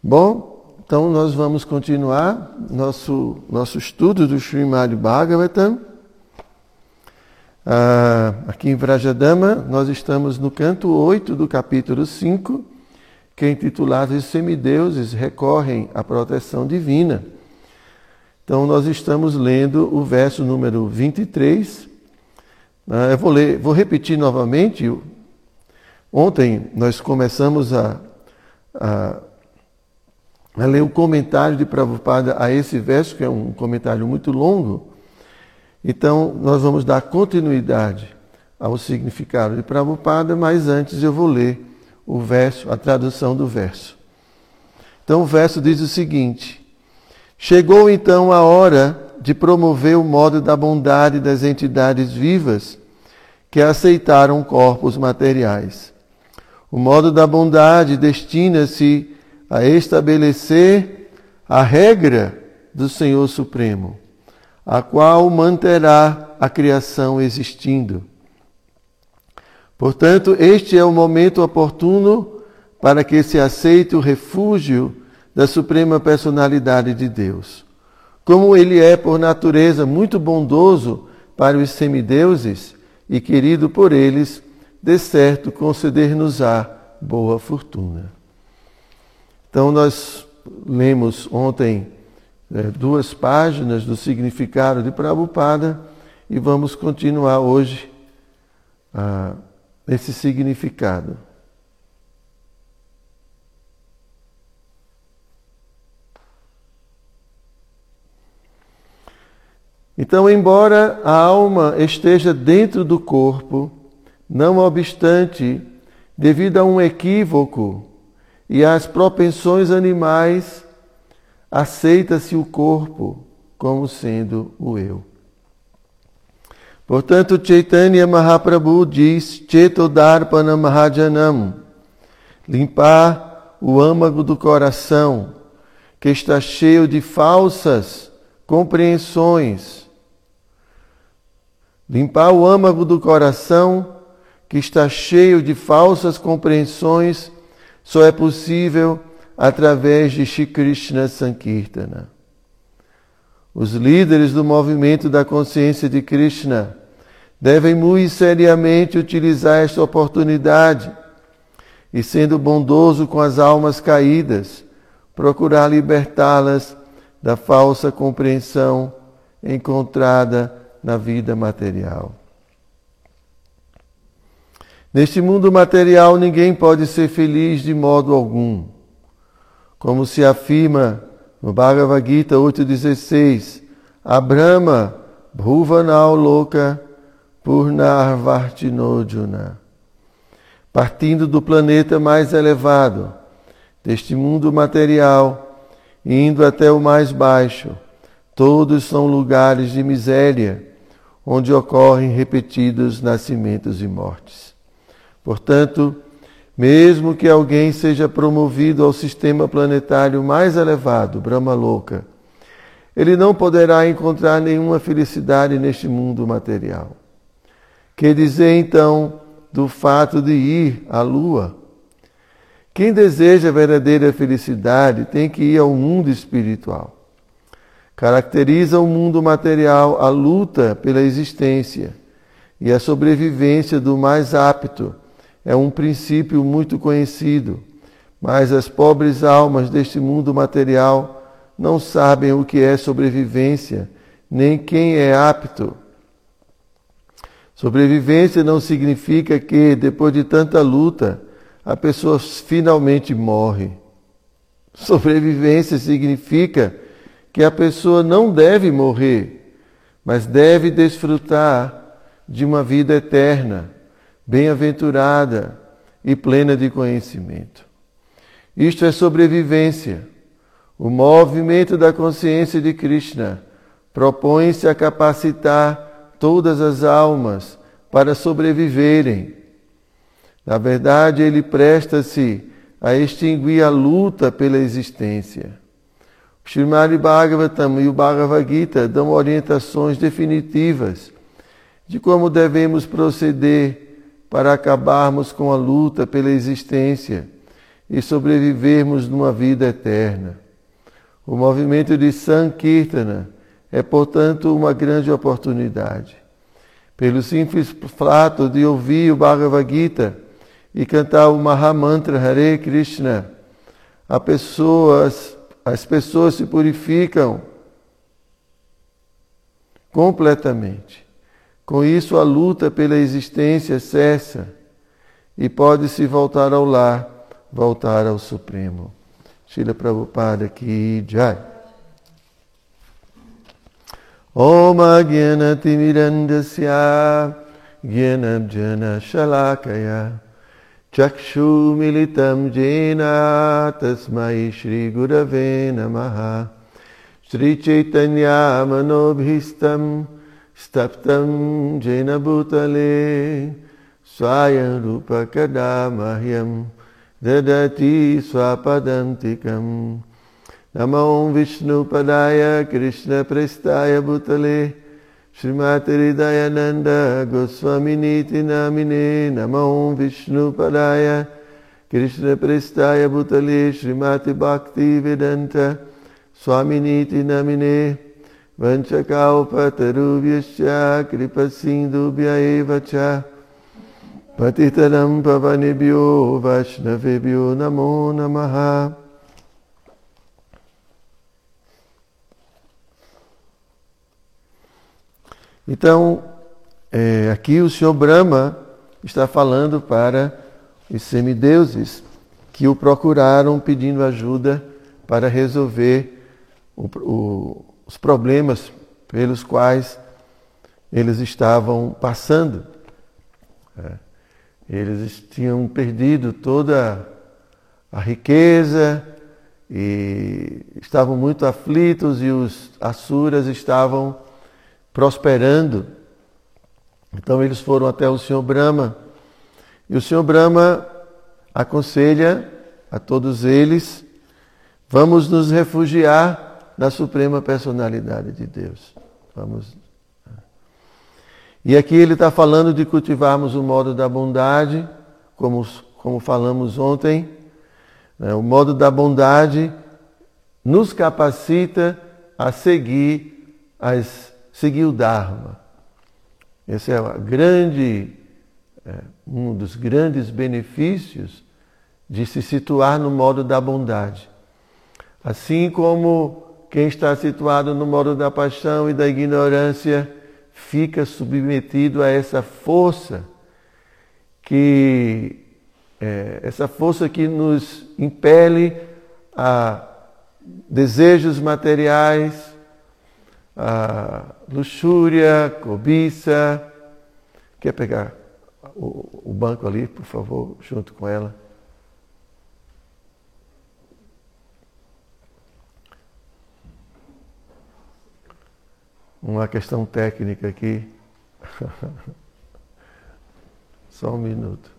Bom, então nós vamos continuar nosso, nosso estudo do Srimad Bhagavatam. Ah, aqui em Vrajadama, nós estamos no canto 8 do capítulo 5, que é intitulado Os semideuses recorrem à proteção divina. Então nós estamos lendo o verso número 23. Ah, eu vou ler, vou repetir novamente. Ontem nós começamos a, a a ler o comentário de Prabhupada a esse verso, que é um comentário muito longo. Então, nós vamos dar continuidade ao significado de Prabhupada, mas antes eu vou ler o verso, a tradução do verso. Então, o verso diz o seguinte: Chegou então a hora de promover o modo da bondade das entidades vivas que aceitaram corpos materiais. O modo da bondade destina-se a estabelecer a regra do Senhor Supremo, a qual manterá a criação existindo. Portanto, este é o momento oportuno para que se aceite o refúgio da Suprema Personalidade de Deus. Como ele é, por natureza, muito bondoso para os semideuses e querido por eles, de certo conceder-nos-á boa fortuna. Então, nós lemos ontem é, duas páginas do significado de Prabhupada e vamos continuar hoje ah, esse significado. Então, embora a alma esteja dentro do corpo, não obstante, devido a um equívoco e as propensões animais, aceita-se o corpo como sendo o eu. Portanto, Chaitanya Mahaprabhu diz Chetodarpana Mahajanam, limpar o âmago do coração, que está cheio de falsas compreensões. Limpar o âmago do coração, que está cheio de falsas compreensões só é possível através de Shri Krishna Sankirtana. Os líderes do movimento da consciência de Krishna devem muito seriamente utilizar esta oportunidade e, sendo bondoso com as almas caídas, procurar libertá-las da falsa compreensão encontrada na vida material. Neste mundo material, ninguém pode ser feliz de modo algum. Como se afirma no Bhagavad Gita 8,16, Abrahma Bhuvanal Loka Purnarvartinojuna. Partindo do planeta mais elevado, deste mundo material, indo até o mais baixo, todos são lugares de miséria, onde ocorrem repetidos nascimentos e mortes. Portanto, mesmo que alguém seja promovido ao sistema planetário mais elevado, Brahma Louca, ele não poderá encontrar nenhuma felicidade neste mundo material. Que dizer então do fato de ir à Lua? Quem deseja verdadeira felicidade tem que ir ao mundo espiritual. Caracteriza o mundo material a luta pela existência e a sobrevivência do mais apto é um princípio muito conhecido, mas as pobres almas deste mundo material não sabem o que é sobrevivência, nem quem é apto. Sobrevivência não significa que, depois de tanta luta, a pessoa finalmente morre. Sobrevivência significa que a pessoa não deve morrer, mas deve desfrutar de uma vida eterna bem-aventurada e plena de conhecimento. Isto é sobrevivência. O movimento da consciência de Krishna propõe-se a capacitar todas as almas para sobreviverem. Na verdade, ele presta-se a extinguir a luta pela existência. O Srimad Bhagavatam e o Bhagavad Gita dão orientações definitivas de como devemos proceder para acabarmos com a luta pela existência e sobrevivermos numa vida eterna. O movimento de Sankirtana é, portanto, uma grande oportunidade. Pelo simples fato de ouvir o Bhagavad Gita e cantar o Mahamantra Hare Krishna, as pessoas, as pessoas se purificam completamente. Com isso, a luta pela existência cessa e pode-se voltar ao lar, voltar ao Supremo. Shila Prabhupada ki jai. Om Agyanatimirandasya Gyanabjana Shalakaya Chakshumilitam Jena Tasmai Shri Gurave Namaha Shri Chaitanya Manobhistam स्तप्तं जैनभूतले स्वायरूपकदा मह्यं ददति स्वापदन्तिकं। नमो विष्णुपदाय कृष्णप्रेष्ठाय भूतले श्रीमातिहृदयानन्द गोस्वामिनीति नामिने। नमो विष्णुपदाय कृष्णप्रेस्थाय भूतले श्रीमातिभक्तिवेदन्त स्वामिनीति नामिने। Vanchakaupatarubhyascha Kripasindubhya Eva Cha. Patitaram Pavanebhyo Vaishnavebhyo Namo Namaha. Então, é, aqui o Senhor Brahma está falando para os semideuses que o procuraram pedindo ajuda para resolver o, o, os problemas pelos quais eles estavam passando. É. Eles tinham perdido toda a riqueza e estavam muito aflitos e os asuras estavam prosperando. Então eles foram até o Senhor Brahma e o Senhor Brahma aconselha a todos eles: vamos nos refugiar na Suprema Personalidade de Deus. Vamos. E aqui ele está falando de cultivarmos o modo da bondade, como, como falamos ontem. Né? O modo da bondade nos capacita a seguir as seguir o Dharma. Esse é grande, é, um dos grandes benefícios de se situar no modo da bondade. Assim como quem está situado no modo da paixão e da ignorância fica submetido a essa força que é, essa força que nos impele a desejos materiais, a luxúria, cobiça. Quer pegar o, o banco ali, por favor, junto com ela? Uma questão técnica aqui. Só um minuto.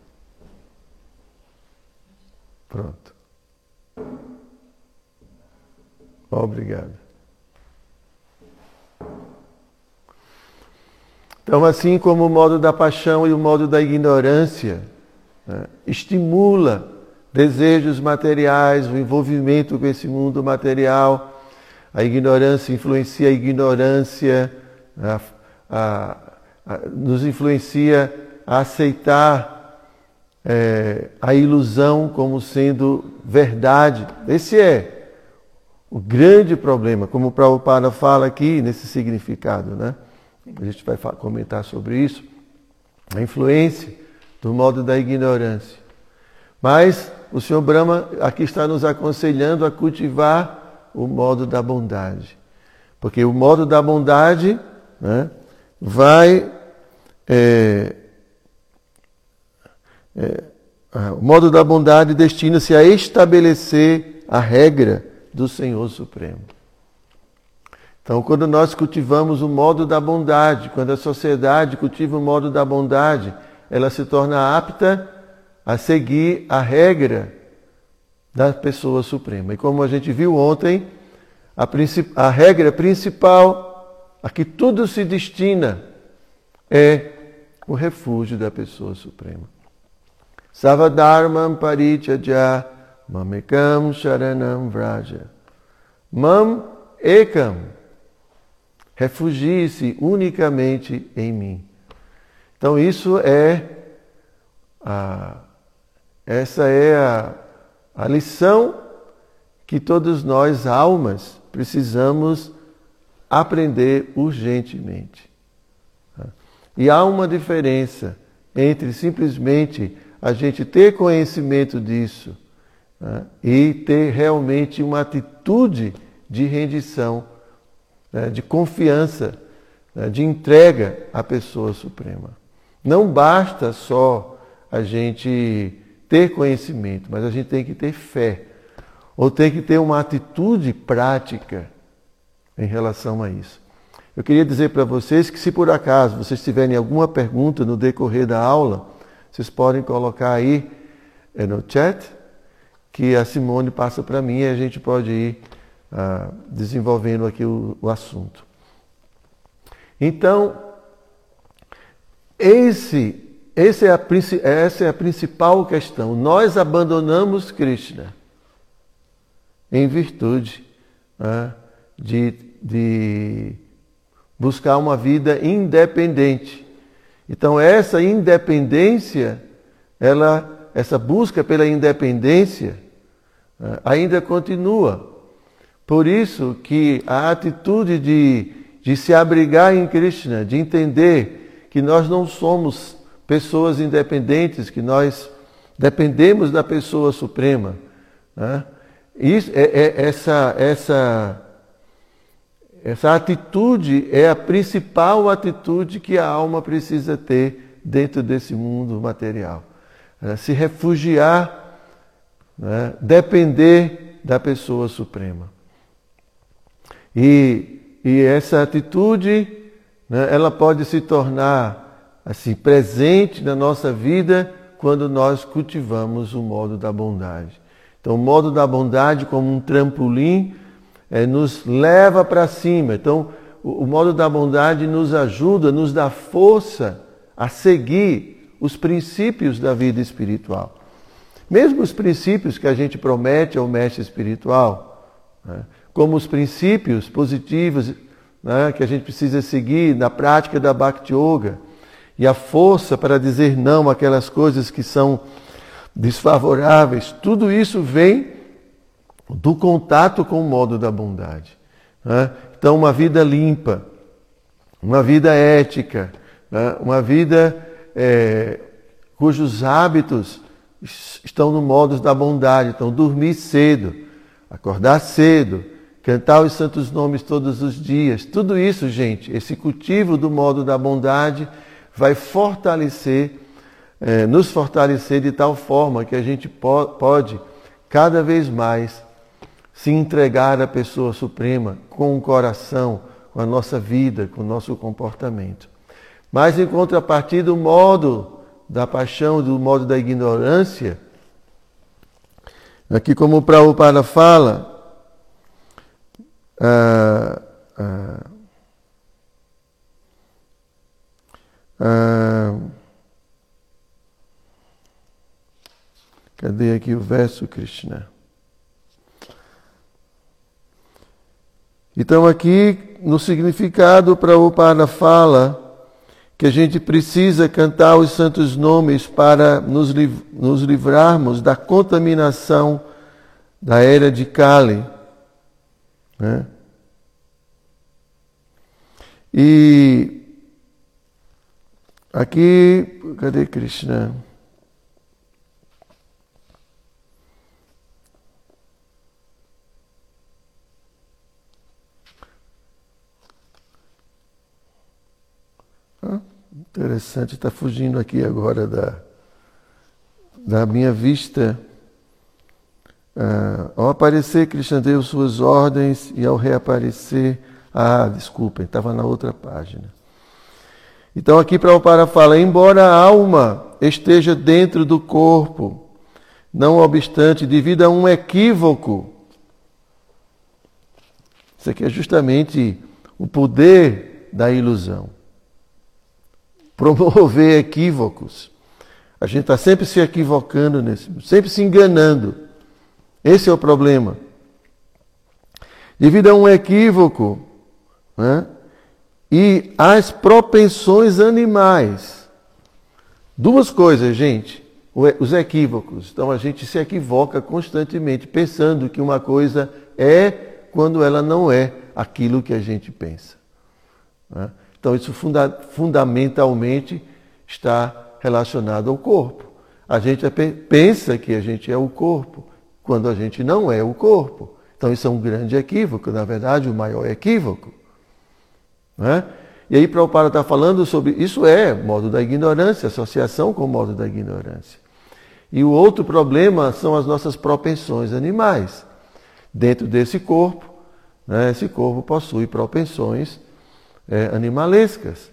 Pronto. Obrigado. Então, assim como o modo da paixão e o modo da ignorância né, estimula desejos materiais, o envolvimento com esse mundo material, a ignorância influencia a ignorância, a, a, a, nos influencia a aceitar é, a ilusão como sendo verdade. Esse é o grande problema, como o Prabhupada fala aqui nesse significado, né? a gente vai comentar sobre isso, a influência do modo da ignorância. Mas o Senhor Brahma aqui está nos aconselhando a cultivar o modo da bondade. Porque o modo da bondade né, vai. É, é, o modo da bondade destina-se a estabelecer a regra do Senhor Supremo. Então, quando nós cultivamos o modo da bondade, quando a sociedade cultiva o modo da bondade, ela se torna apta a seguir a regra da pessoa suprema. E como a gente viu ontem, a, a regra principal a que tudo se destina é o refúgio da pessoa suprema. Savadharmam parichaja Mamekam Sharanam Vraja. Mam Ekam. Refugie-se unicamente em mim. Então isso é a, essa é a, a lição que todos nós, almas, precisamos aprender urgentemente. E há uma diferença entre simplesmente a gente ter conhecimento disso né, e ter realmente uma atitude de rendição, né, de confiança, né, de entrega à pessoa suprema. Não basta só a gente ter conhecimento, mas a gente tem que ter fé, ou tem que ter uma atitude prática em relação a isso. Eu queria dizer para vocês que se por acaso vocês tiverem alguma pergunta no decorrer da aula, vocês podem colocar aí é, no chat, que a Simone passa para mim e a gente pode ir ah, desenvolvendo aqui o, o assunto. Então, esse, esse é a, essa é a principal questão. Nós abandonamos Krishna em virtude né, de, de buscar uma vida independente. Então essa independência, ela, essa busca pela independência né, ainda continua. Por isso que a atitude de, de se abrigar em Krishna, de entender que nós não somos pessoas independentes, que nós dependemos da pessoa suprema. Né? Isso, é, é, essa, essa essa atitude é a principal atitude que a alma precisa ter dentro desse mundo material. É se refugiar, né? depender da pessoa suprema. E, e essa atitude, né, ela pode se tornar assim presente na nossa vida quando nós cultivamos o modo da bondade. Então, o modo da bondade como um trampolim é, nos leva para cima. Então, o, o modo da bondade nos ajuda, nos dá força a seguir os princípios da vida espiritual. Mesmo os princípios que a gente promete ao mestre espiritual, né, como os princípios positivos né, que a gente precisa seguir na prática da Bhakti Yoga, e a força para dizer não àquelas coisas que são desfavoráveis, tudo isso vem do contato com o modo da bondade. Né? Então, uma vida limpa, uma vida ética, né? uma vida é, cujos hábitos estão no modo da bondade. Então, dormir cedo, acordar cedo, cantar os santos nomes todos os dias. Tudo isso, gente, esse cultivo do modo da bondade vai fortalecer, é, nos fortalecer de tal forma que a gente po pode cada vez mais se entregar à pessoa suprema com o coração, com a nossa vida, com o nosso comportamento. Mas em contrapartida, o modo da paixão, do modo da ignorância, aqui como o Prabhupada fala, ah, ah, ah, cadê aqui o verso, Krishna? Então, aqui no significado, Prabhupada fala que a gente precisa cantar os santos nomes para nos, liv nos livrarmos da contaminação da era de Kali. Né? E aqui, cadê Krishna? Interessante, está fugindo aqui agora da, da minha vista. Ah, ao aparecer, Krishna deu suas ordens e ao reaparecer. Ah, desculpem, estava na outra página. Então aqui Prabhupada fala, embora a alma esteja dentro do corpo, não obstante, devido a um equívoco, isso aqui é justamente o poder da ilusão promover equívocos. A gente está sempre se equivocando, nesse, sempre se enganando. Esse é o problema. Devido a um equívoco né, e às propensões animais. Duas coisas, gente. Os equívocos. Então a gente se equivoca constantemente pensando que uma coisa é quando ela não é aquilo que a gente pensa. Né? Então isso funda fundamentalmente está relacionado ao corpo. A gente é pensa que a gente é o corpo, quando a gente não é o corpo. Então isso é um grande equívoco, na verdade, o maior equívoco. Né? E aí Prabhupada está falando sobre isso é modo da ignorância, associação com o modo da ignorância. E o outro problema são as nossas propensões animais. Dentro desse corpo, né, esse corpo possui propensões é, animalescas.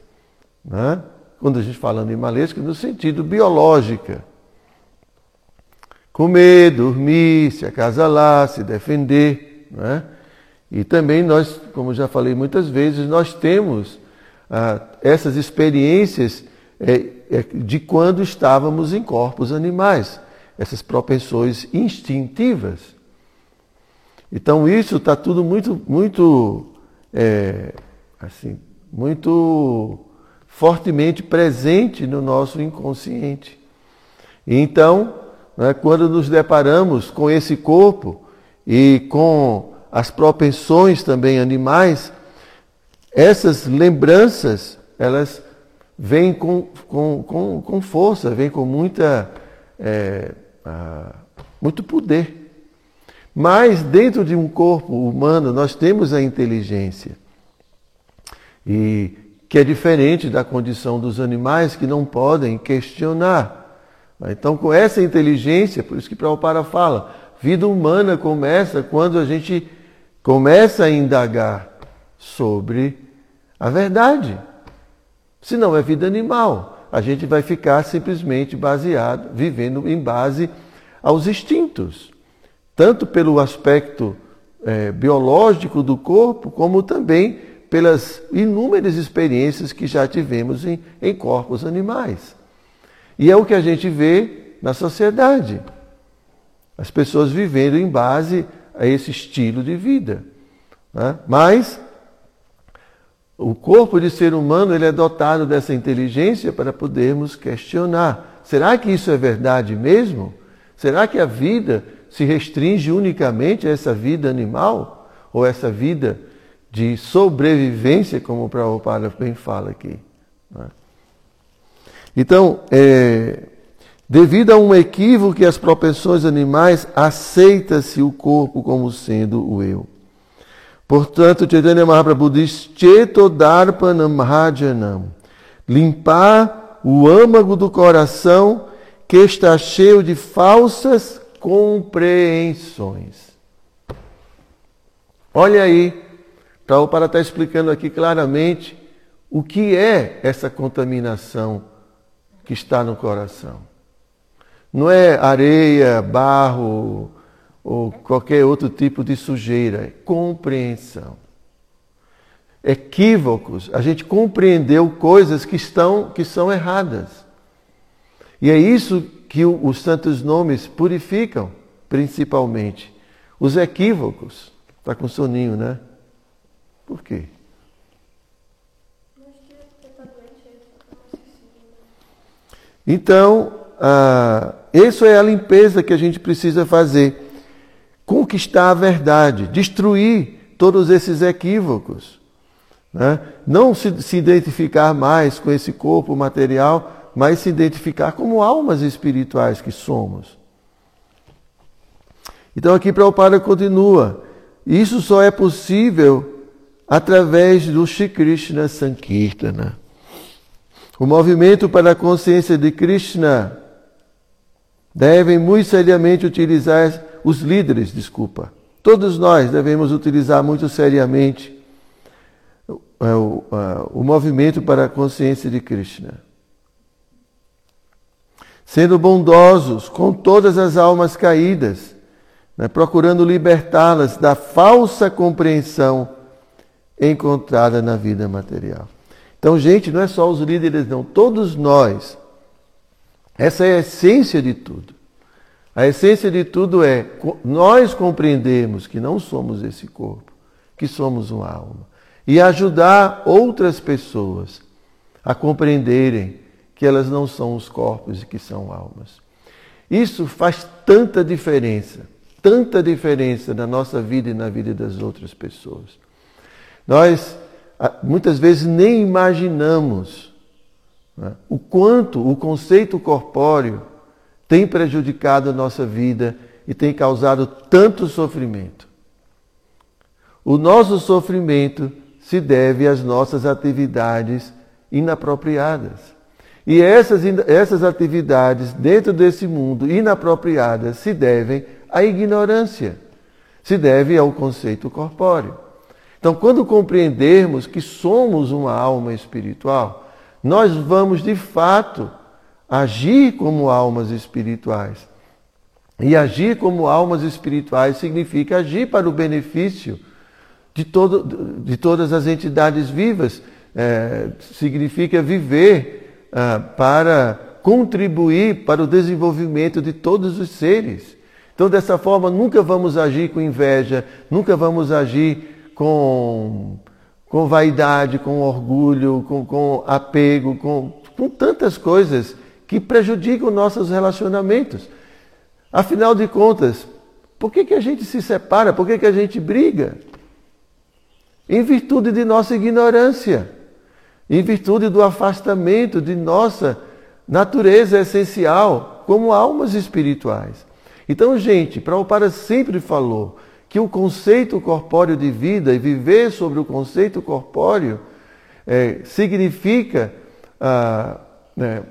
Né? Quando a gente fala animalesca, no sentido biológica comer, dormir, se acasalar, se defender. Né? E também nós, como já falei muitas vezes, nós temos ah, essas experiências é, é, de quando estávamos em corpos animais, essas propensões instintivas. Então isso está tudo muito, muito, é, assim, muito fortemente presente no nosso inconsciente. Então né, quando nos deparamos com esse corpo e com as propensões também animais, essas lembranças, elas vêm com, com, com, com força, vêm com muita, é, muito poder. Mas dentro de um corpo humano nós temos a inteligência. E que é diferente da condição dos animais que não podem questionar. Então, com essa inteligência, por isso que Prabhupada fala, vida humana começa quando a gente começa a indagar sobre a verdade. Se não é vida animal, a gente vai ficar simplesmente baseado, vivendo em base aos instintos, tanto pelo aspecto é, biológico do corpo, como também pelas inúmeras experiências que já tivemos em, em corpos animais. E é o que a gente vê na sociedade. As pessoas vivendo em base a esse estilo de vida. Né? Mas o corpo de ser humano ele é dotado dessa inteligência para podermos questionar. Será que isso é verdade mesmo? Será que a vida se restringe unicamente a essa vida animal? Ou essa vida de sobrevivência, como o Prabhupada bem fala aqui? Né? Então, é, devido a um equívoco que as propensões animais, aceita-se o corpo como sendo o eu. Portanto, Chaitanya Mahaprabhu diz, Chetodarpanam Rajanam, limpar o âmago do coração que está cheio de falsas compreensões. Olha aí, Prabhupada está explicando aqui claramente o que é essa contaminação que está no coração. Não é areia, barro ou qualquer outro tipo de sujeira, é compreensão. Equívocos, a gente compreendeu coisas que estão que são erradas. E é isso que os santos nomes purificam, principalmente. Os equívocos. Está com soninho, né? Por quê? Então, ah, isso é a limpeza que a gente precisa fazer. Conquistar a verdade, destruir todos esses equívocos. Né? Não se, se identificar mais com esse corpo material, mas se identificar como almas espirituais que somos. Então aqui Prabhupada continua. Isso só é possível através do Shri Krishna Sankirtana. O movimento para a consciência de Krishna devem muito seriamente utilizar os líderes, desculpa. Todos nós devemos utilizar muito seriamente o, o, o movimento para a consciência de Krishna. Sendo bondosos com todas as almas caídas, né, procurando libertá-las da falsa compreensão encontrada na vida material. Então, gente, não é só os líderes, não, todos nós. Essa é a essência de tudo. A essência de tudo é nós compreendemos que não somos esse corpo, que somos uma alma. E ajudar outras pessoas a compreenderem que elas não são os corpos e que são almas. Isso faz tanta diferença, tanta diferença na nossa vida e na vida das outras pessoas. Nós muitas vezes nem imaginamos né, o quanto o conceito corpóreo tem prejudicado a nossa vida e tem causado tanto sofrimento. O nosso sofrimento se deve às nossas atividades inapropriadas. E essas, essas atividades dentro desse mundo inapropriadas se devem à ignorância, se deve ao conceito corpóreo. Então, quando compreendermos que somos uma alma espiritual, nós vamos de fato agir como almas espirituais. E agir como almas espirituais significa agir para o benefício de, todo, de todas as entidades vivas. É, significa viver ah, para contribuir para o desenvolvimento de todos os seres. Então, dessa forma, nunca vamos agir com inveja, nunca vamos agir com, com vaidade, com orgulho, com, com apego, com, com tantas coisas que prejudicam nossos relacionamentos. Afinal de contas, por que, que a gente se separa? Por que, que a gente briga? Em virtude de nossa ignorância, em virtude do afastamento de nossa natureza essencial como almas espirituais. Então, gente, Prabhupada sempre falou que o conceito corpóreo de vida e viver sobre o conceito corpóreo é, significa ah, né,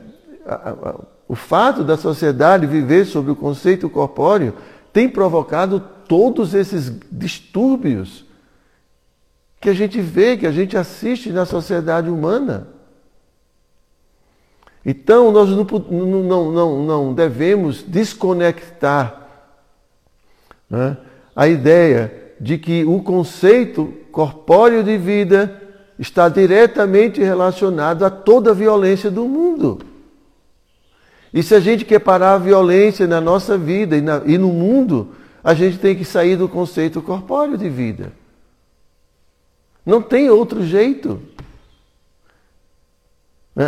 o fato da sociedade viver sobre o conceito corpóreo tem provocado todos esses distúrbios que a gente vê, que a gente assiste na sociedade humana. Então, nós não, não, não, não devemos desconectar né, a ideia de que o conceito corpóreo de vida está diretamente relacionado a toda a violência do mundo. E se a gente quer parar a violência na nossa vida e, na, e no mundo, a gente tem que sair do conceito corpóreo de vida. Não tem outro jeito.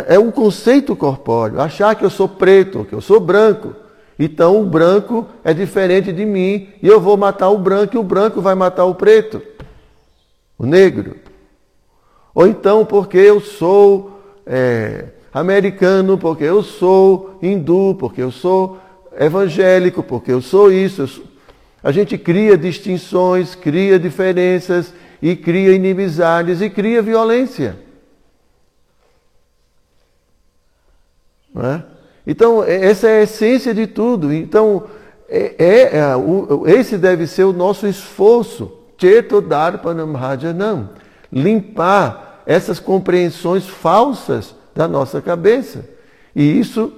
É o conceito corpóreo. Achar que eu sou preto, que eu sou branco. Então o branco é diferente de mim e eu vou matar o branco e o branco vai matar o preto, o negro. Ou então porque eu sou é, americano porque eu sou hindu, porque eu sou evangélico, porque eu sou isso. Eu sou... A gente cria distinções, cria diferenças e cria inimizades e cria violência. É? Então, essa é a essência de tudo. Então, é, é, é esse deve ser o nosso esforço. Cheto Darpanam Rajanam. Limpar essas compreensões falsas da nossa cabeça. E isso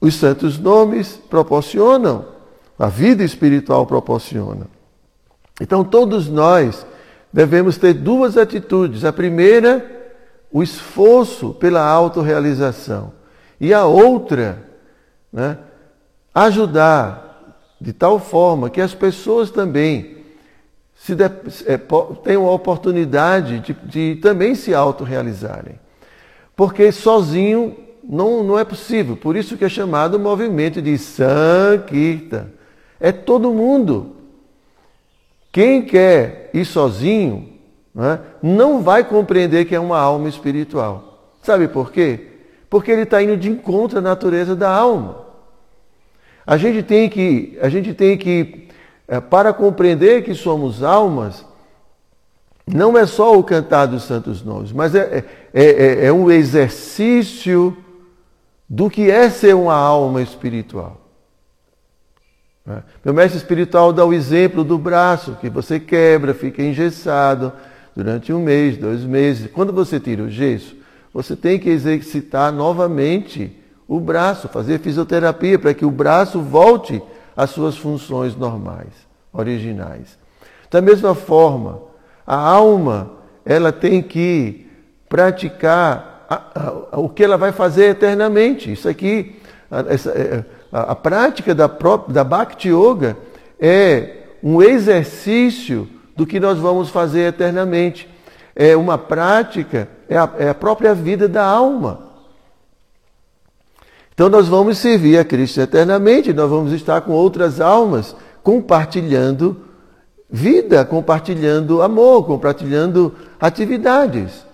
os santos nomes proporcionam, a vida espiritual proporciona. Então todos nós devemos ter duas atitudes. A primeira, o esforço pela autorrealização. E a outra, né, ajudar de tal forma que as pessoas também se de, é, tenham a oportunidade de, de também se autorrealizarem. Porque sozinho não, não é possível. Por isso que é chamado movimento de Sankirtan. É todo mundo. Quem quer ir sozinho não, é, não vai compreender que é uma alma espiritual. Sabe por quê? Porque ele está indo de encontro à natureza da alma. A gente tem que, a gente tem que, é, para compreender que somos almas, não é só o cantar dos santos nomes, mas é, é, é, é um exercício do que é ser uma alma espiritual. Né? Meu mestre espiritual dá o exemplo do braço, que você quebra, fica engessado durante um mês, dois meses. Quando você tira o gesso, você tem que exercitar novamente o braço, fazer fisioterapia para que o braço volte às suas funções normais, originais. Da mesma forma, a alma, ela tem que praticar a, a, o que ela vai fazer eternamente. Isso aqui, essa, é, a, a prática da, da Bhakti Yoga é um exercício do que nós vamos fazer eternamente. É uma prática, é a, é a própria vida da alma. Então nós vamos servir a Cristo eternamente, nós vamos estar com outras almas compartilhando vida, compartilhando amor, compartilhando atividades.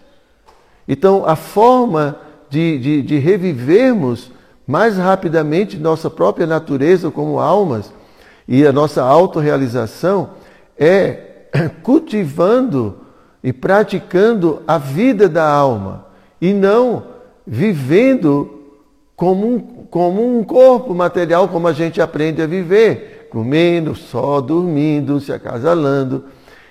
Então a forma de, de, de revivermos mais rapidamente nossa própria natureza como almas e a nossa autorrealização é cultivando e praticando a vida da alma e não vivendo como um, como um corpo material, como a gente aprende a viver, comendo, só dormindo, se acasalando.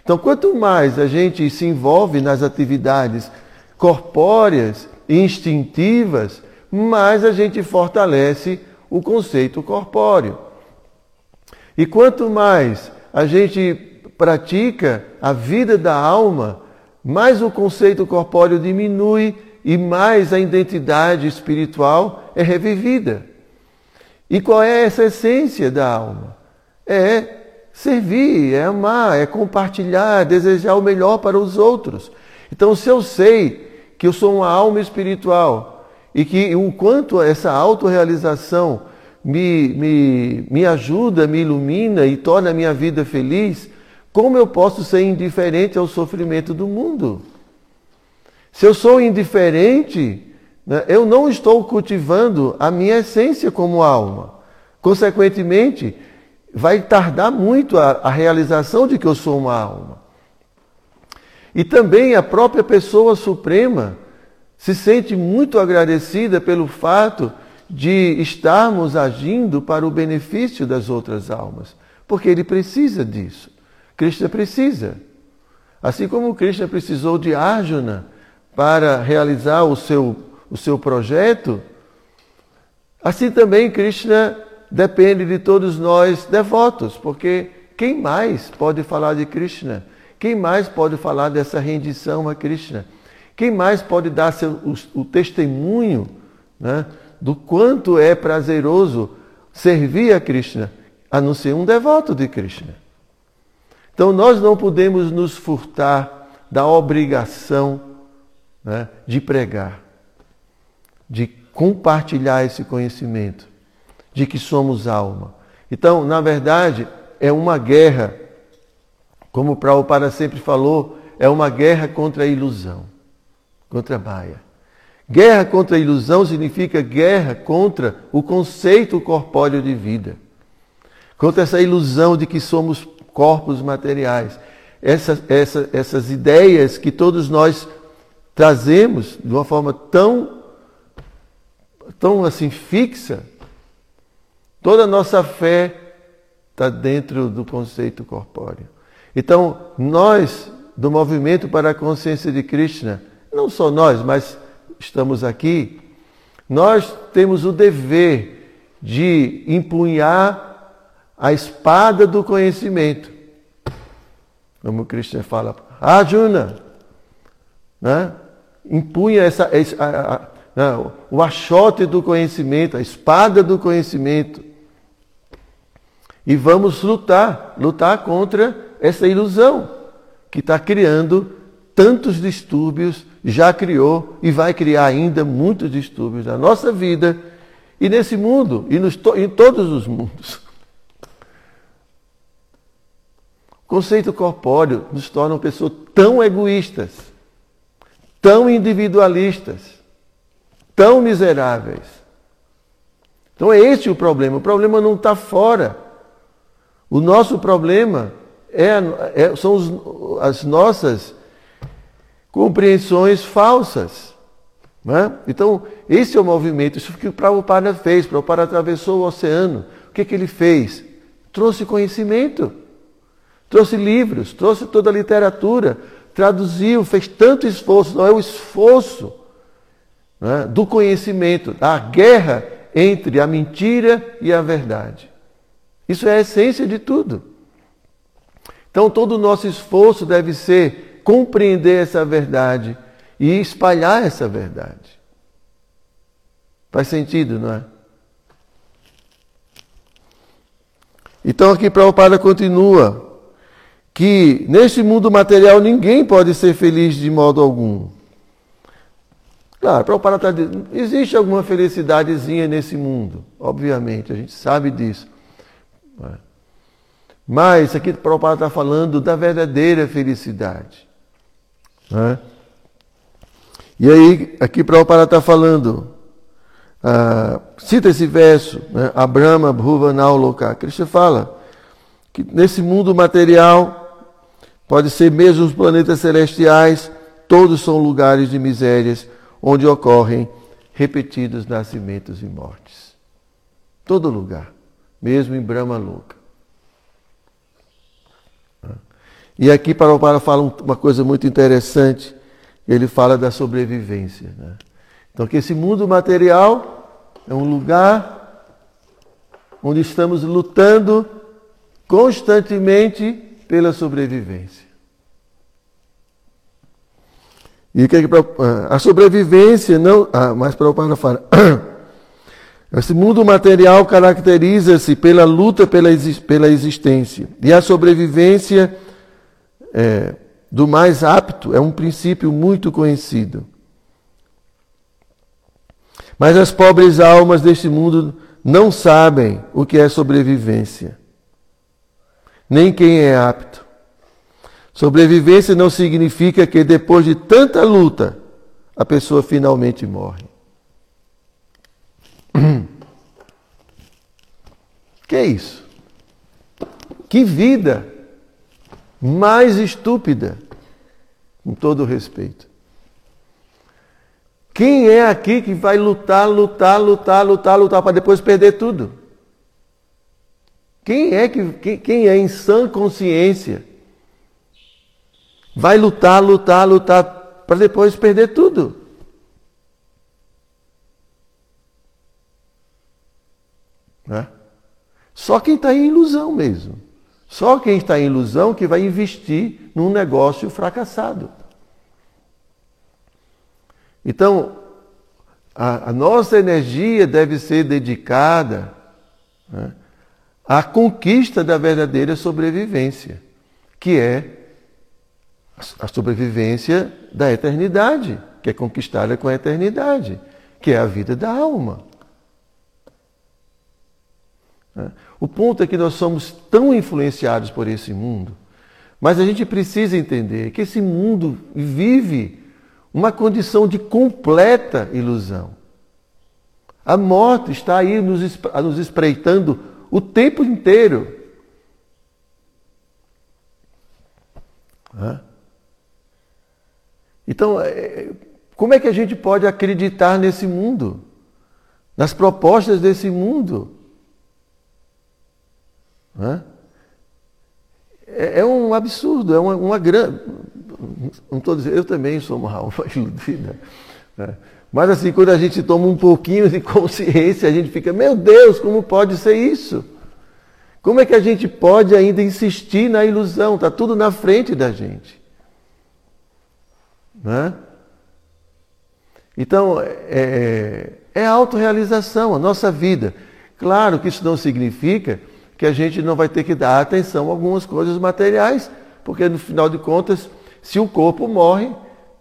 Então, quanto mais a gente se envolve nas atividades corpóreas e instintivas, mais a gente fortalece o conceito corpóreo. E quanto mais a gente pratica a vida da alma, mais o conceito corpóreo diminui e mais a identidade espiritual é revivida. E qual é essa essência da alma? É servir, é amar, é compartilhar, é desejar o melhor para os outros. Então, se eu sei que eu sou uma alma espiritual e que o quanto essa autorrealização me, me, me ajuda, me ilumina e torna a minha vida feliz, como eu posso ser indiferente ao sofrimento do mundo? Se eu sou indiferente, né, eu não estou cultivando a minha essência como alma. Consequentemente, vai tardar muito a, a realização de que eu sou uma alma. E também a própria pessoa suprema se sente muito agradecida pelo fato de estarmos agindo para o benefício das outras almas, porque ele precisa disso. Krishna precisa. Assim como Krishna precisou de Arjuna para realizar o seu, o seu projeto, assim também Krishna depende de todos nós devotos, porque quem mais pode falar de Krishna? Quem mais pode falar dessa rendição a Krishna? Quem mais pode dar seu, o, o testemunho né, do quanto é prazeroso servir a Krishna, a não ser um devoto de Krishna. Então nós não podemos nos furtar da obrigação né, de pregar, de compartilhar esse conhecimento, de que somos alma. Então, na verdade, é uma guerra, como o Prabhupada sempre falou, é uma guerra contra a ilusão, contra a Maia. Guerra contra a ilusão significa guerra contra o conceito corpóreo de vida. Contra essa ilusão de que somos corpos materiais. Essas, essa, essas ideias que todos nós trazemos de uma forma tão, tão assim fixa, toda a nossa fé está dentro do conceito corpóreo. Então, nós, do Movimento para a Consciência de Krishna, não só nós, mas estamos aqui, nós temos o dever de empunhar a espada do conhecimento. Como Krishna fala, Arjuna, né? empunha essa, a, a, a, o achote do conhecimento, a espada do conhecimento. E vamos lutar, lutar contra essa ilusão que está criando tantos distúrbios, já criou e vai criar ainda muitos distúrbios na nossa vida e nesse mundo e nos, em todos os mundos. O conceito corpóreo nos torna pessoas tão egoístas, tão individualistas, tão miseráveis. Então é esse o problema. O problema não está fora. O nosso problema é, é, são os, as nossas compreensões falsas. Né? Então, esse é o movimento, isso que o Prabhupada fez. O Prabhupada atravessou o oceano. O que, que ele fez? Trouxe conhecimento, trouxe livros, trouxe toda a literatura, traduziu, fez tanto esforço. Não é o esforço né, do conhecimento, a guerra entre a mentira e a verdade. Isso é a essência de tudo. Então, todo o nosso esforço deve ser compreender essa verdade e espalhar essa verdade. Faz sentido, não é? Então aqui Prabhupada continua que neste mundo material ninguém pode ser feliz de modo algum. Claro, Prabhupada está dizendo, existe alguma felicidadezinha nesse mundo, obviamente, a gente sabe disso. Mas aqui Prabhupada está falando da verdadeira felicidade. Né? E aí, aqui Prabhupada está falando, uh, cita esse verso, né? Abrahma Bhuvanau Loka. Krishna fala que nesse mundo material, pode ser mesmo os planetas celestiais, todos são lugares de misérias, onde ocorrem repetidos nascimentos e mortes. Todo lugar, mesmo em Brahma Loka. E aqui Prabhupada fala uma coisa muito interessante. Ele fala da sobrevivência. Né? Então, que esse mundo material é um lugar onde estamos lutando constantemente pela sobrevivência. E que a sobrevivência não. Ah, mas Prabhupada fala. Esse mundo material caracteriza-se pela luta pela, pela existência. E a sobrevivência é, do mais apto é um princípio muito conhecido. Mas as pobres almas deste mundo não sabem o que é sobrevivência, nem quem é apto. Sobrevivência não significa que depois de tanta luta a pessoa finalmente morre. Que é isso? Que vida! mais estúpida, com todo respeito. Quem é aqui que vai lutar, lutar, lutar, lutar, lutar para depois perder tudo? Quem é que quem é em sã consciência vai lutar, lutar, lutar para depois perder tudo? Né? Só quem está em ilusão mesmo. Só quem está em ilusão que vai investir num negócio fracassado. Então, a, a nossa energia deve ser dedicada né, à conquista da verdadeira sobrevivência, que é a sobrevivência da eternidade, que é conquistada com a eternidade, que é a vida da alma. Né? O ponto é que nós somos tão influenciados por esse mundo, mas a gente precisa entender que esse mundo vive uma condição de completa ilusão. A morte está aí nos espreitando o tempo inteiro. Então, é, como é que a gente pode acreditar nesse mundo? Nas propostas desse mundo? É, é um absurdo, é uma, uma grande. Não estou dizendo, eu também sou uma alma iludida. Mas assim, quando a gente toma um pouquinho de consciência, a gente fica, meu Deus, como pode ser isso? Como é que a gente pode ainda insistir na ilusão? Está tudo na frente da gente. Né? Então, é, é, é autorrealização, a nossa vida. Claro que isso não significa que a gente não vai ter que dar atenção a algumas coisas materiais, porque no final de contas, se o corpo morre,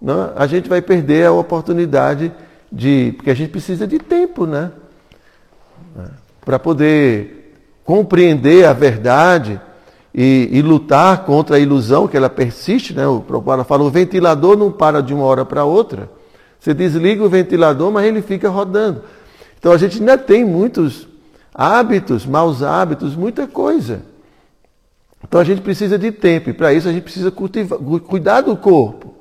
né, a gente vai perder a oportunidade de. Porque a gente precisa de tempo, né? Para poder compreender a verdade e, e, lutar contra a ilusão que ela persiste, né? O Prabhupada fala, o ventilador não para de uma hora para outra. Você desliga o ventilador, mas ele fica rodando. Então a gente ainda tem muitos hábitos, maus hábitos, muita coisa. Então a gente precisa de tempo e para isso a gente precisa cultivar, cuidar do corpo.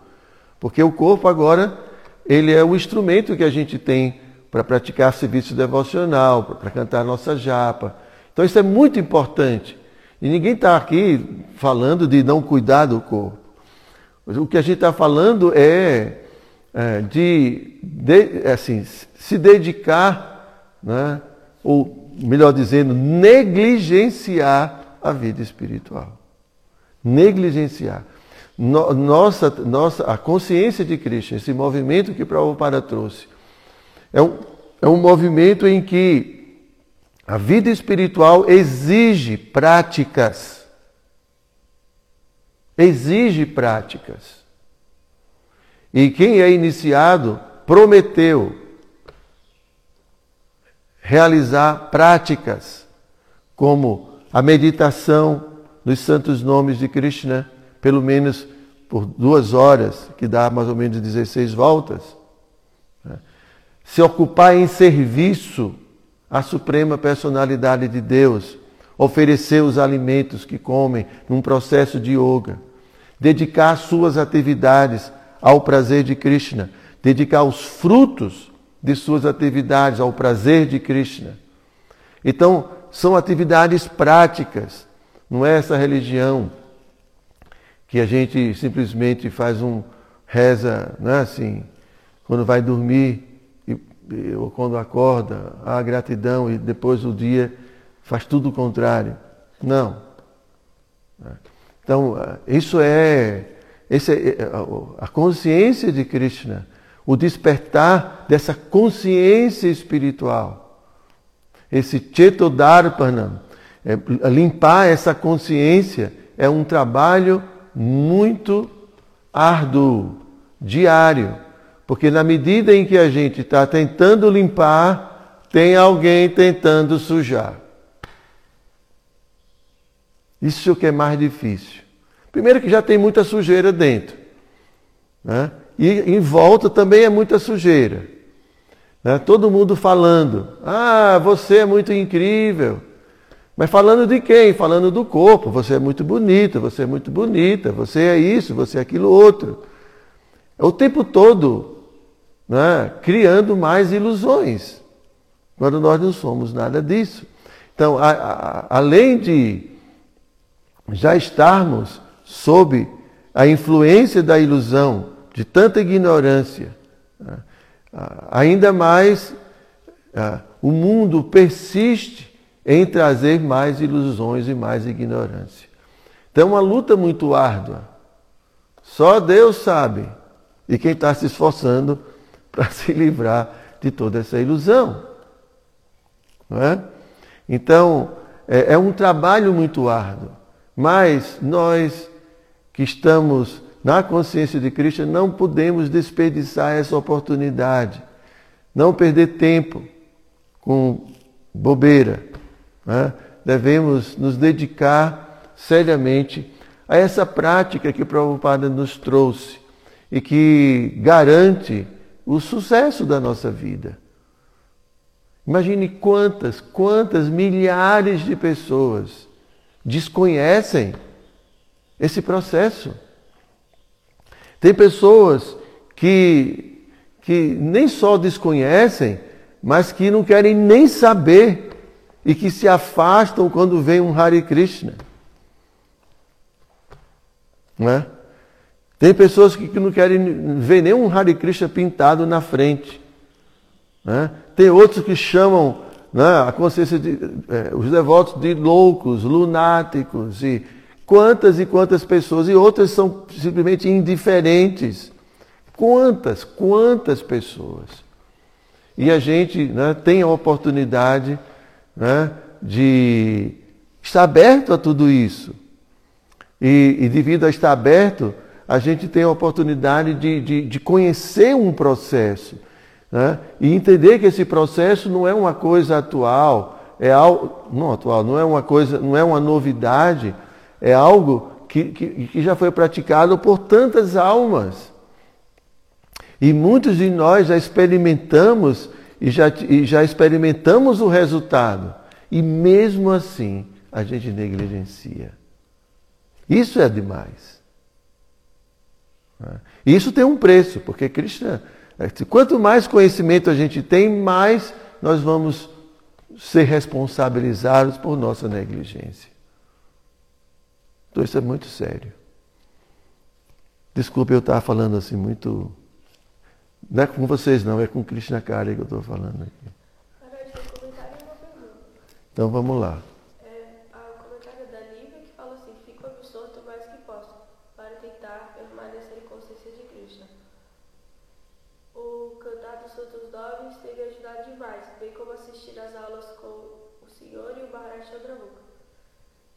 Porque o corpo agora, ele é o instrumento que a gente tem para praticar serviço devocional, para cantar nossa japa. Então isso é muito importante. E ninguém está aqui falando de não cuidar do corpo. O que a gente está falando é, é de, de, assim, se dedicar, né, ou melhor dizendo, negligenciar a vida espiritual. Negligenciar. Nossa, nossa, a consciência de Cristo, esse movimento que Prabhupada trouxe, é um, é um movimento em que A vida espiritual exige práticas. Exige práticas. E quem é iniciado prometeu realizar práticas como a meditação nos santos nomes de Krishna, pelo menos por duas horas, que dá mais ou menos 16 voltas. Né? Se ocupar em serviço à Suprema Personalidade de Deus, oferecer os alimentos que comem num processo de yoga, dedicar suas atividades ao prazer de Krishna, dedicar os frutos de suas atividades ao prazer de Krishna. Então, são atividades práticas, não é essa religião que a gente simplesmente faz um reza, não é assim, quando vai dormir ou quando acorda, a gratidão e depois o dia faz tudo o contrário. Não. Então, isso é, esse é a consciência de Krishna, o despertar dessa consciência espiritual. Esse Chetodarpana, é, limpar essa consciência é um trabalho muito árduo, diário. Porque na medida em que a gente está tentando limpar, tem alguém tentando sujar. Isso que é mais difícil. Primeiro que já tem muita sujeira dentro. Né? E em volta também é muita sujeira. Né? Todo mundo falando, ah, você é muito incrível. Mas falando de quem? Falando do corpo. Você é muito bonita, você é muito bonita, você é isso, você é aquilo outro. O tempo todo né, criando mais ilusões, quando nós não somos nada disso. Então, a, a, além de já estarmos sob a influência da ilusão, de tanta ignorância, né, ainda mais o mundo persiste em trazer mais ilusões e mais ignorância. Então, é uma luta muito árdua. Só Deus sabe. E quem está se esforçando para se livrar de toda essa ilusão. Não é? Então, é, é um trabalho muito árduo, mas nós que estamos na consciência de Cristo não podemos desperdiçar essa oportunidade, não perder tempo com bobeira. Né? Devemos nos dedicar seriamente a essa prática que o Prabhupada nos trouxe e que garante o sucesso da nossa vida. Imagine quantas, quantas milhares de pessoas desconhecem esse processo. Tem pessoas que, que nem só desconhecem, mas que não querem nem saber e que se afastam quando vem um Hare Krishna. Não é? Tem pessoas que não querem ver nenhum Hare Krishna pintado na frente. Né? Tem outros que chamam né, a consciência de é, os devotos de loucos, lunáticos e quantas e quantas pessoas e outras são simplesmente indiferentes. Quantas, quantas pessoas. E a gente né, tem a oportunidade né, de estar aberto a tudo isso. E, e devido a estar aberto, a gente tem a oportunidade de, de, de conhecer um processo né? e entender que esse processo não é uma coisa atual, é algo, não atual, não é uma coisa, não é uma novidade, é algo que, que, que já foi praticado por tantas almas. E muitos de nós já experimentamos e já, e já experimentamos o resultado. E mesmo assim a gente negligencia. Isso é demais. E isso tem um preço, porque Krishna, é, quanto mais conhecimento a gente tem, mais nós vamos ser responsabilizados por nossa negligência. Então isso é muito sério. Desculpe eu estar falando assim muito. Não é com vocês não, é com Krishna Kari que eu estou falando aqui. Então vamos lá. senhor e o Maharaj Chandramukha.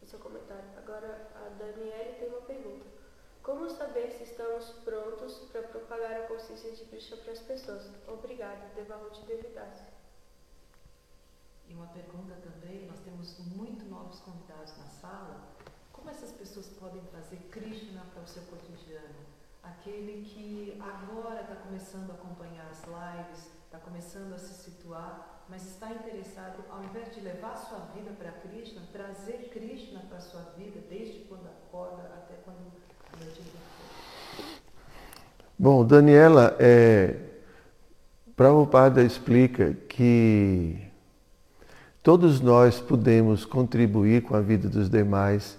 Esse é o comentário. Agora a Daniele tem uma pergunta. Como saber se estamos prontos para propagar a consciência de Krishna para as pessoas? Obrigada, Devahuti Devidas. E uma pergunta também, nós temos muito novos convidados na sala. Como essas pessoas podem trazer Krishna para o seu cotidiano? Aquele que agora está começando a acompanhar as lives, está começando a se situar, mas está interessado, ao invés de levar sua vida para Krishna, trazer Krishna para a sua vida, desde quando acorda até quando Bom, Daniela, é, Prabhupada explica que todos nós podemos contribuir com a vida dos demais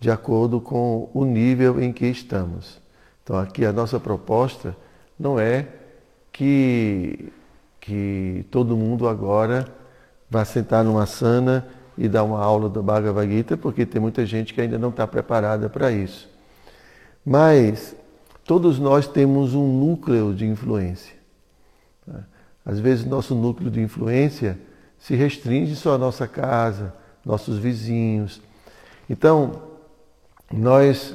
de acordo com o nível em que estamos. Então, aqui a nossa proposta não é que, que todo mundo agora vá sentar numa sana e dar uma aula do Bhagavad Gita, porque tem muita gente que ainda não está preparada para isso. Mas todos nós temos um núcleo de influência. Às vezes, nosso núcleo de influência se restringe só à nossa casa, nossos vizinhos. Então, nós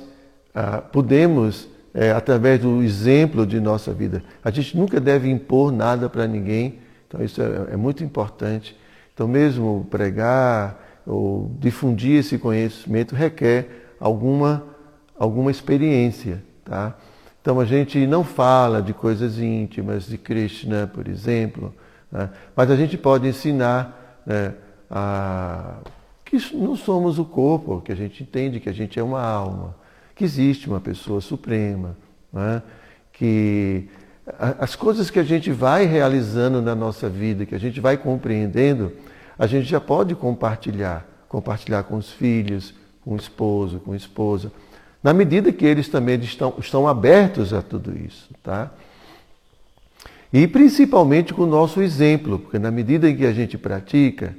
ah, podemos, é, através do exemplo de nossa vida, a gente nunca deve impor nada para ninguém, então isso é, é muito importante. Então, mesmo pregar ou difundir esse conhecimento requer alguma alguma experiência, tá? Então a gente não fala de coisas íntimas de Krishna, por exemplo, né? mas a gente pode ensinar né, a... que não somos o corpo, que a gente entende que a gente é uma alma, que existe uma pessoa suprema, né? que as coisas que a gente vai realizando na nossa vida, que a gente vai compreendendo, a gente já pode compartilhar, compartilhar com os filhos, com o esposo, com a esposa na medida que eles também estão, estão abertos a tudo isso. Tá? E principalmente com o nosso exemplo, porque na medida em que a gente pratica,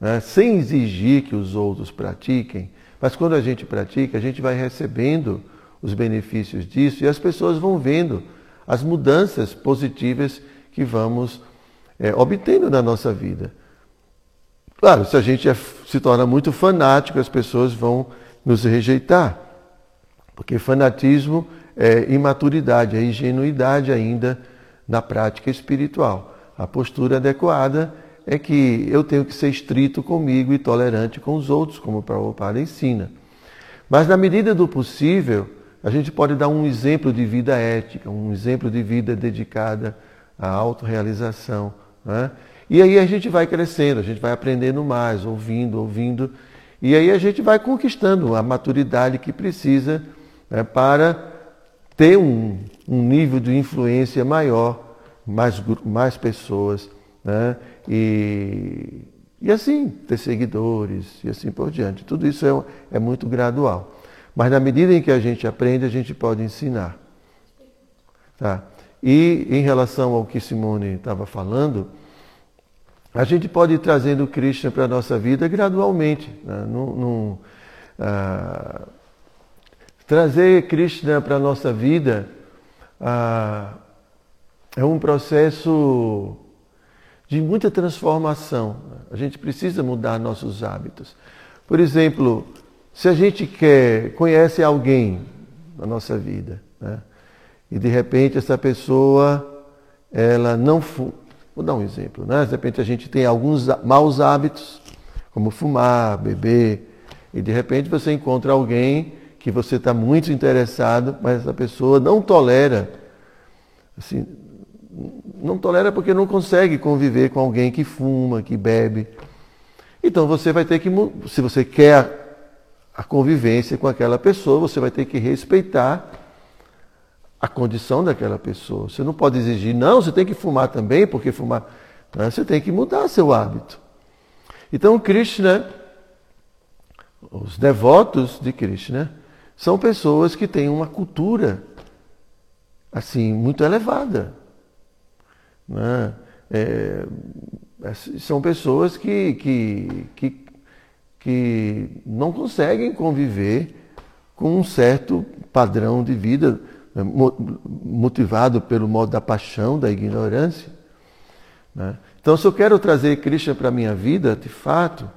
né, sem exigir que os outros pratiquem, mas quando a gente pratica, a gente vai recebendo os benefícios disso e as pessoas vão vendo as mudanças positivas que vamos é, obtendo na nossa vida. Claro, se a gente é, se torna muito fanático, as pessoas vão nos rejeitar. Porque fanatismo é imaturidade, é ingenuidade ainda na prática espiritual. A postura adequada é que eu tenho que ser estrito comigo e tolerante com os outros, como o Prabhupada ensina. Mas na medida do possível, a gente pode dar um exemplo de vida ética, um exemplo de vida dedicada à autorrealização. Né? E aí a gente vai crescendo, a gente vai aprendendo mais, ouvindo, ouvindo, e aí a gente vai conquistando a maturidade que precisa né, para ter um, um, nível de influência maior, mais, mais pessoas, né, e, e assim ter seguidores e assim por diante. Tudo isso é, é muito gradual. Mas na medida em que a gente aprende, a gente pode ensinar. Tá? E em relação ao que Simone estava falando, a gente pode ir trazendo Krishna para a nossa vida gradualmente. Né? Ah, Trazer Krishna para a nossa vida ah, é um processo de muita transformação. A gente precisa mudar nossos hábitos. Por exemplo, se a gente quer, conhece alguém na nossa vida, né? e de repente essa pessoa, ela não. Vou dar um exemplo, né? De repente a gente tem alguns maus hábitos, como fumar, beber, e de repente você encontra alguém que você está muito interessado, mas essa pessoa não tolera. Assim, não tolera porque não consegue conviver com alguém que fuma, que bebe. Então você vai ter que, se você quer a convivência com aquela pessoa, você vai ter que respeitar a condição daquela pessoa. Você não pode exigir, não, você tem que fumar também, porque fumar. Não, você tem que mudar seu hábito. Então Krishna, os devotos de Krishna, são pessoas que têm uma cultura assim muito elevada. Né? É, são pessoas que, que, que, que não conseguem conviver com um certo padrão de vida né, motivado pelo modo da paixão, da ignorância. Né? Então, se eu quero trazer Krishna para a minha vida, de fato,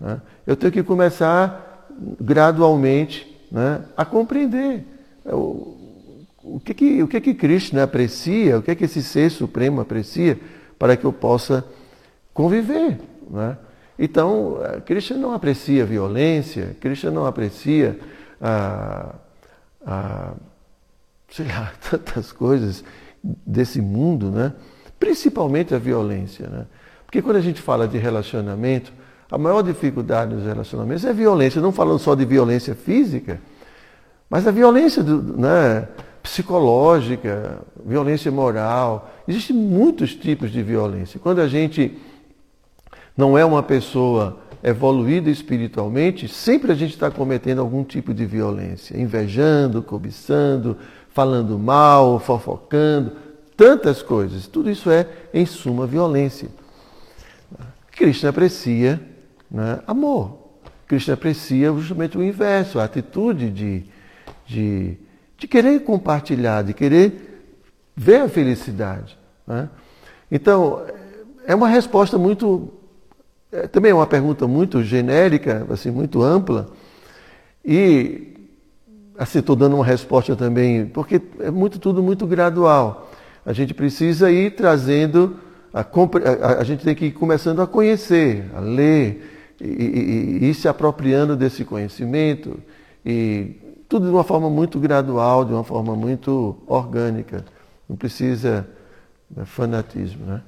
Né? Eu tenho que começar gradualmente né, a compreender é, o, o, que, que, o que, que Krishna aprecia, o que, que esse ser supremo aprecia, para que eu possa conviver. Né? Então, eh, Krishna não aprecia violência, Krishna não aprecia, ah, ah, sei lá, tantas coisas desse mundo, né? principalmente a violência. Né? Porque quando a gente fala de relacionamento, a maior dificuldade nos relacionamentos é violência, não falando só de violência física, mas a violência né, psicológica, violência moral. Existem muitos tipos de violência. Quando a gente não é uma pessoa evoluída espiritualmente, sempre a gente está cometendo algum tipo de violência, invejando, cobiçando, falando mal, fofocando, tantas coisas. Tudo isso é, em suma, violência. Krishna aprecia né, amor. Krishna aprecia justamente o inverso, a atitude de, de, de querer compartilhar, de querer ver a felicidade. Né? Então, é uma resposta muito é, também é uma pergunta muito genérica, assim, muito ampla. E assim, estou dando uma resposta também, porque é muito tudo muito gradual. A gente precisa ir trazendo, a, a, a gente tem que ir começando a conhecer, a ler, e, e, e ir se apropriando desse conhecimento, e tudo de uma forma muito gradual, de uma forma muito orgânica. Não precisa de fanatismo, né?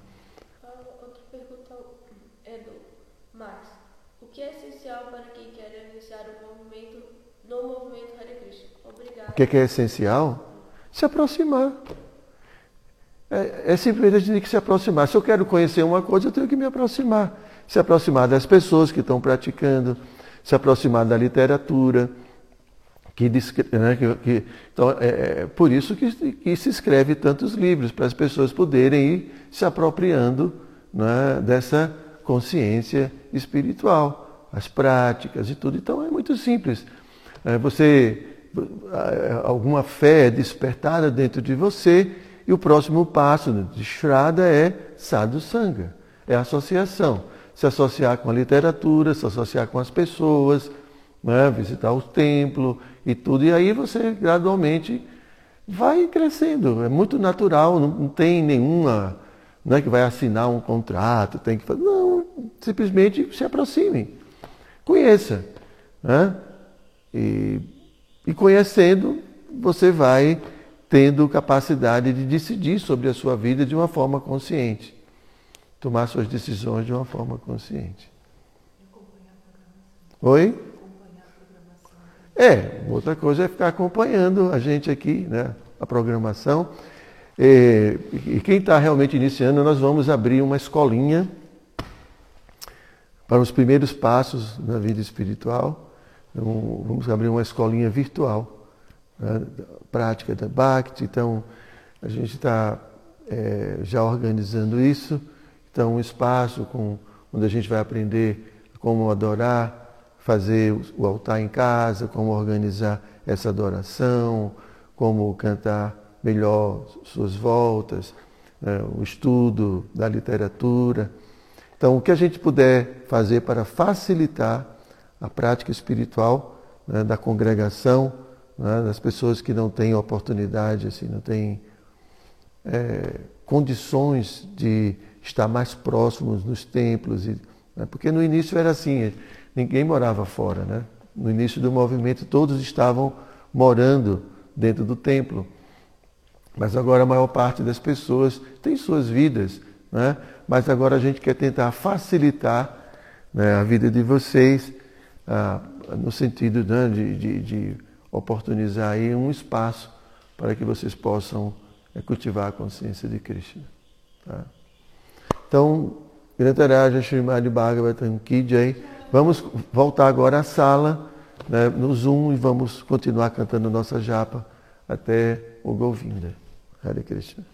O que é, que é essencial? Se aproximar. É, é simplesmente a gente tem que se aproximar. Se eu quero conhecer uma coisa, eu tenho que me aproximar. Se aproximar das pessoas que estão praticando, se aproximar da literatura. Que, né, que, que então, é, é, por isso que, que, se escreve tantos livros, para as pessoas poderem ir se apropriando né, dessa consciência espiritual, as práticas e tudo. Então é muito simples. É, você alguma fé despertada dentro de você e o próximo passo de Shraddha é sadhu sangha, é associação. Se associar com a literatura, se associar com as pessoas, né, visitar o templo e tudo. E aí você gradualmente vai crescendo. É muito natural, não, não tem nenhuma não é que vai assinar um contrato, tem que fazer. Não, simplesmente se aproxime. Conheça. Né? E e conhecendo, você vai tendo capacidade de decidir sobre a sua vida de uma forma consciente. Tomar suas decisões de uma forma consciente. Oi? É, outra coisa é ficar acompanhando a gente aqui, né? A programação. E, e quem está realmente iniciando, nós vamos abrir uma escolinha para os primeiros passos na vida espiritual. Então, vamos abrir uma escolinha virtual, né, prática da Bhakti. Então, a gente está é, já organizando isso. Então, um espaço com, onde a gente vai aprender como adorar, fazer o altar em casa, como organizar essa adoração, como cantar melhor suas voltas, né, o estudo da literatura. Então, o que a gente puder fazer para facilitar a prática espiritual né, da congregação, né, das pessoas que não têm oportunidade, assim, não têm é, condições de estar mais próximos nos templos. E, né, porque no início era assim, ninguém morava fora. Né? No início do movimento todos estavam morando dentro do templo. Mas agora a maior parte das pessoas tem suas vidas, né? mas agora a gente quer tentar facilitar né, a vida de vocês ah, no sentido né, de, de, de, oportunizar aí um espaço para que vocês possam é, cultivar a consciência de Krishna. Tá? Então, Grantaraja Srimad Bhagavatam Ki Jai. Vamos voltar agora à sala, né, no Zoom, e vamos continuar cantando nossa japa até o Govinda. Hare Krishna.